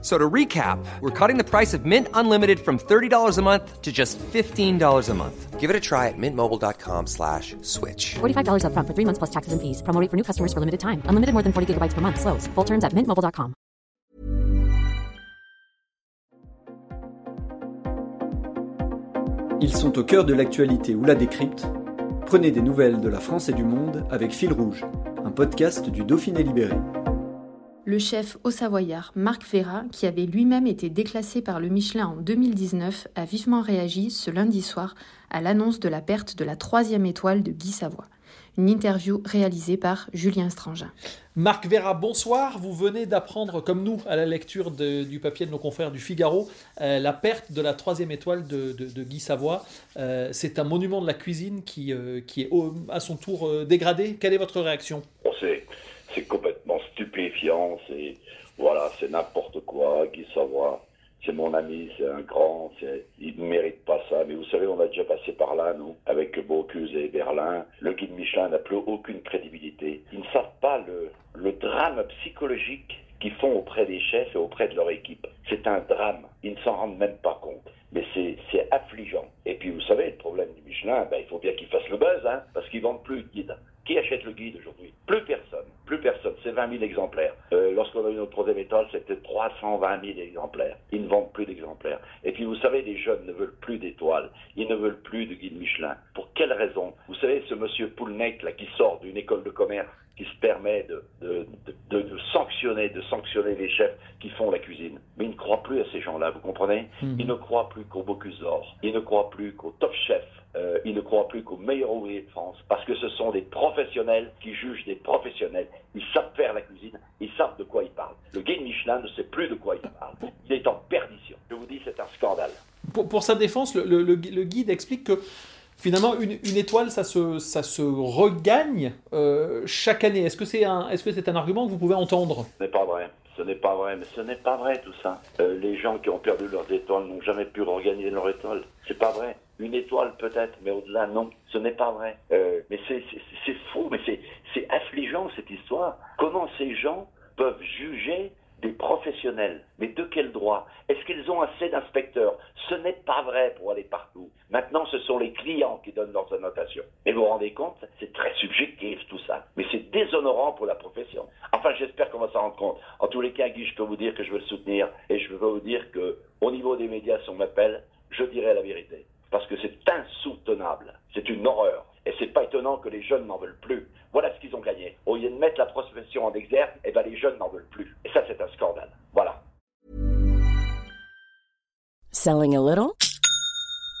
So to recap, we're cutting the price of Mint Unlimited from $30 a month to just $15 a month. Give it a try at mintmobile.com slash switch. $45 upfront for three months plus taxes and fees. Promo rate for new customers for limited time. Unlimited more than 40 gigabytes per month. Slows. Full terms at mintmobile.com. Ils sont au cœur de l'actualité ou la décrypte. Prenez des nouvelles de la France et du monde avec Fil Rouge, un podcast du Dauphiné Libéré. Le chef haut-savoyard Marc Vera, qui avait lui-même été déclassé par le Michelin en 2019, a vivement réagi ce lundi soir à l'annonce de la perte de la troisième étoile de Guy Savoie. Une interview réalisée par Julien Strangin. Marc Vera, bonsoir. Vous venez d'apprendre, comme nous, à la lecture de- du papier de nos confrères du Figaro, euh, la perte de la troisième étoile de, de- de Guy Savoie. Euh, c'est un monument de la cuisine qui, euh, qui est au- à son tour euh, dégradé. Quelle est votre réaction? C'est complètement c'est, voilà, n'importe quoi, Guy Savoie. C'est mon ami, c'est un grand, il ne mérite pas ça. Mais vous savez, on a déjà passé par là, nous, avec Bocuse et Berlin. Le guide Michelin n'a plus aucune crédibilité. Ils ne savent pas le, le drame psychologique qu'ils font auprès des chefs et auprès de leur équipe. C'est un drame. Ils ne s'en rendent même pas compte. Mais c'est, affligeant. Et puis, vous savez, le problème du Michelin, ben, il faut bien qu'ils fassent le buzz, hein, parce qu'ils vendent plus de guide. Qui achète le guide aujourd'hui? Plus personne. Plus personne. C'est 20 000 exemplaires. Euh, lorsqu'on a eu notre troisième étoile, c'était 320 000 exemplaires. Ils ne vendent plus d'exemplaires. Et puis, vous savez, les jeunes ne veulent plus d'étoiles. Ils ne veulent plus de guide Michelin. Raison Vous savez, ce monsieur Poulnec, là, qui sort d'une école de commerce, qui se permet de, de, de, de sanctionner, de sanctionner les chefs qui font la cuisine. Mais il ne croit plus à ces gens-là, vous comprenez? Il ne croit plus qu'au Bocuse d'Or. Il ne croit plus qu'au top chef. Euh, il ne croit plus qu'aux meilleurs ouvriers de France. Parce que ce sont des professionnels qui jugent des professionnels. Ils savent faire la cuisine. Ils savent de quoi ils parlent. Le guide Michelin ne sait plus de quoi il parle. Il est en perdition. Je vous dis, c'est un scandale. pour, pour sa défense, le, le- le- le guide explique que finalement, une, étoile, ça se, regagne euh, chaque année. Est-ce que c'est un, argument que vous pouvez entendre? Ce n'est pas vrai. Ce n'est pas vrai, mais ce n'est pas vrai tout ça. Euh, les gens qui ont perdu leurs étoiles n'ont jamais pu regagner leur étoile. C'est pas vrai. Une étoile peut-être, mais au-delà non. Ce n'est pas vrai. Euh, mais c'est fou, mais c'est affligeant cette histoire. Comment ces gens peuvent juger des professionnels? Mais de quel droit? Est-ce qu'ils ont assez d'inspecteurs? Ce n'est pas vrai pour aller partout. Maintenant, ce sont les clients qui donnent leurs annotations. Mais vous vous rendez compte C'est très subjectif tout ça. Mais c'est déshonorant pour la profession. Enfin, j'espère qu'on va s'en rendre compte. En tous les cas, Guy, je peux vous dire que je veux le soutenir et je veux vous dire que au niveau des médias, si on m'appelle, je dirai la vérité. Parce que c'est insoutenable. C'est une horreur. Et c'est pas étonnant que les jeunes n'en veulent plus. Voilà ce qu'ils ont gagné. Au lieu de mettre la profession en exergue, eh ben les jeunes n'en veulent plus. Et ça, c'est un scandale. Voilà. Selling a little